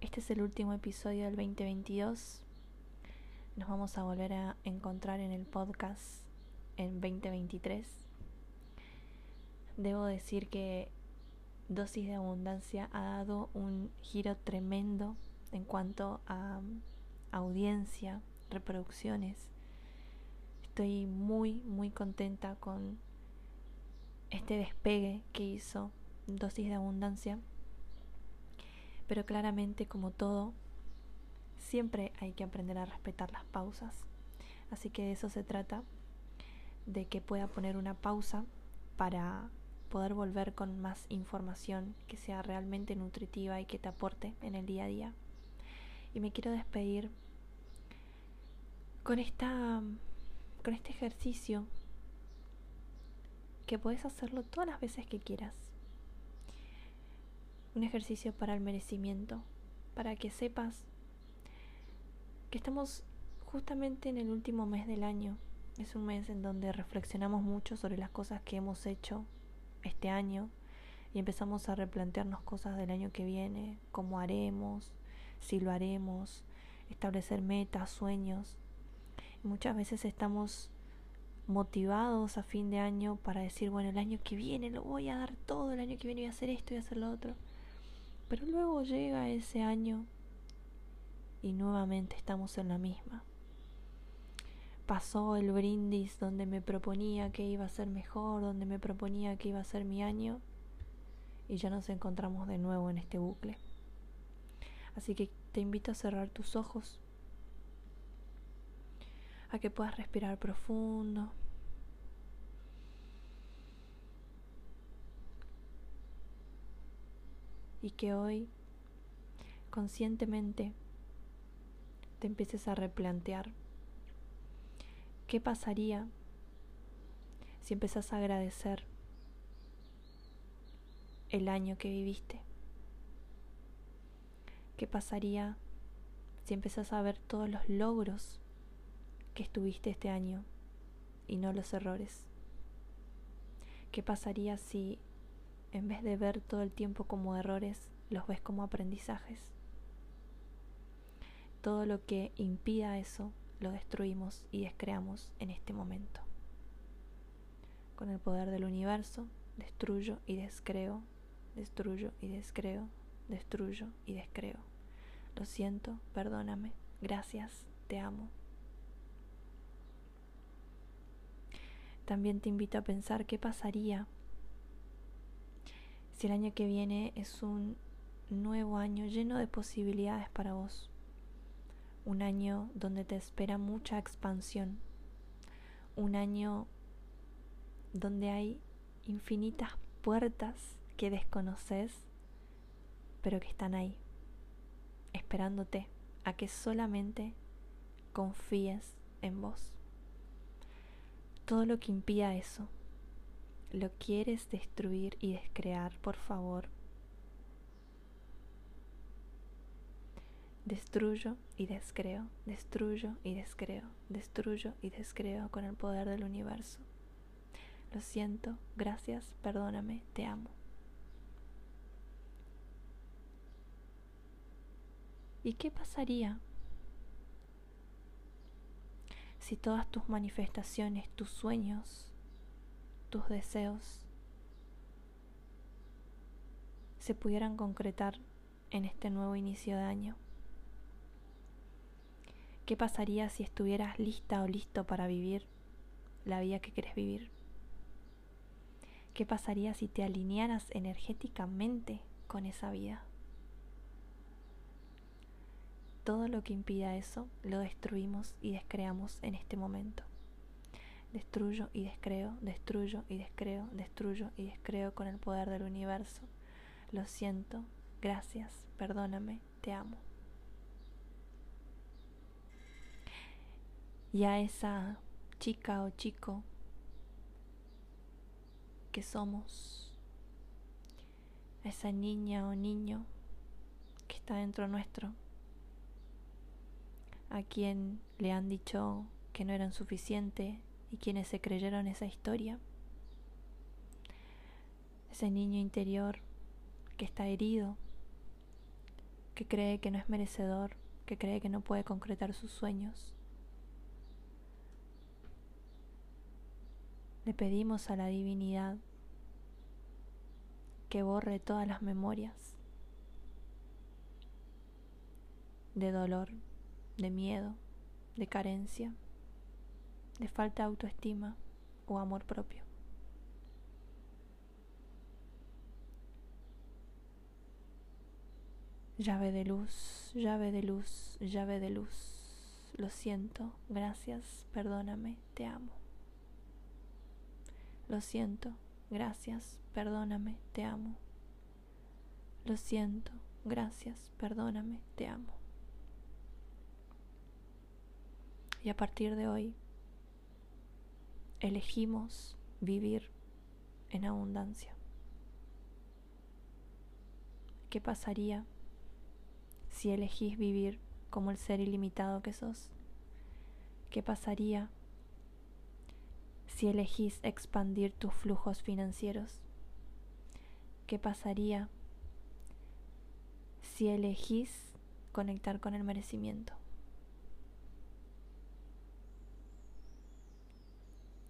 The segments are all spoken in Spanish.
Este es el último episodio del 2022. Nos vamos a volver a encontrar en el podcast en 2023. Debo decir que Dosis de Abundancia ha dado un giro tremendo en cuanto a audiencia, reproducciones. Estoy muy, muy contenta con este despegue que hizo Dosis de Abundancia pero claramente, como todo, siempre hay que aprender a respetar las pausas. Así que de eso se trata, de que pueda poner una pausa para poder volver con más información que sea realmente nutritiva y que te aporte en el día a día. Y me quiero despedir con esta con este ejercicio que puedes hacerlo todas las veces que quieras un ejercicio para el merecimiento, para que sepas que estamos justamente en el último mes del año. Es un mes en donde reflexionamos mucho sobre las cosas que hemos hecho este año y empezamos a replantearnos cosas del año que viene, cómo haremos, si lo haremos, establecer metas, sueños. muchas veces estamos motivados a fin de año para decir, bueno, el año que viene lo voy a dar todo, el año que viene voy a hacer esto y hacer lo otro. Pero luego llega ese año y nuevamente estamos en la misma. Pasó el brindis donde me proponía que iba a ser mejor, donde me proponía que iba a ser mi año y ya nos encontramos de nuevo en este bucle. Así que te invito a cerrar tus ojos, a que puedas respirar profundo. Y que hoy conscientemente te empieces a replantear qué pasaría si empezás a agradecer el año que viviste. ¿Qué pasaría si empezás a ver todos los logros que estuviste este año y no los errores? ¿Qué pasaría si en vez de ver todo el tiempo como errores, los ves como aprendizajes. Todo lo que impida eso, lo destruimos y descreamos en este momento. Con el poder del universo, destruyo y descreo, destruyo y descreo, destruyo y descreo. Lo siento, perdóname, gracias, te amo. También te invito a pensar qué pasaría si el año que viene es un nuevo año lleno de posibilidades para vos, un año donde te espera mucha expansión, un año donde hay infinitas puertas que desconoces, pero que están ahí, esperándote a que solamente confíes en vos. Todo lo que impida eso, lo quieres destruir y descrear, por favor, destruyo y descreo, destruyo y descreo, destruyo y descreo con el poder del universo. Lo siento, gracias, perdóname, te amo. ¿Y qué pasaría si todas tus manifestaciones, tus sueños, tus deseos se pudieran concretar en este nuevo inicio de año? ¿Qué pasaría si estuvieras lista o listo para vivir la vida que quieres vivir? ¿Qué pasaría si te alinearas energéticamente con esa vida? Todo lo que impida eso lo destruimos y descreamos en este momento. Destruyo y descreo, destruyo y descreo, destruyo y descreo con el poder del universo. Lo siento, gracias, perdóname, te amo. y a esa chica o chico que somos, a esa niña o niño que está dentro nuestro, a quien le han dicho que no eran suficiente y quienes se creyeron esa historia, ese niño interior que está herido, que cree que no es merecedor, que cree que no puede concretar sus sueños. Le pedimos a la divinidad que borre todas las memorias de dolor, de miedo, de carencia, de falta de autoestima o amor propio. Llave de luz, llave de luz, llave de luz. Lo siento, gracias, perdóname, te amo. Lo siento, gracias, perdóname, te amo. Lo siento, gracias, perdóname, te amo. Y a partir de hoy elegimos vivir en abundancia. ¿Qué pasaría si elegís vivir como el ser ilimitado que sos? ¿Qué pasaría si elegís expandir tus flujos financieros? ¿Qué pasaría si elegís conectar con el merecimiento?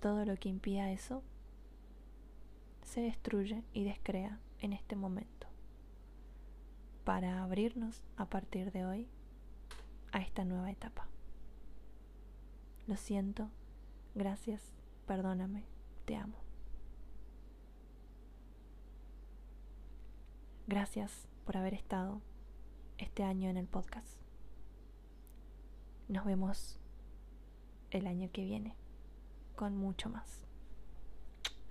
Todo lo que impida eso se destruye y descrea en este momento para abrirnos a partir de hoy a esta nueva etapa. Lo siento, gracias perdóname, te amo. Gracias por haber estado este año en el podcast. Nos vemos el año que viene con mucho más.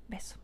Beso.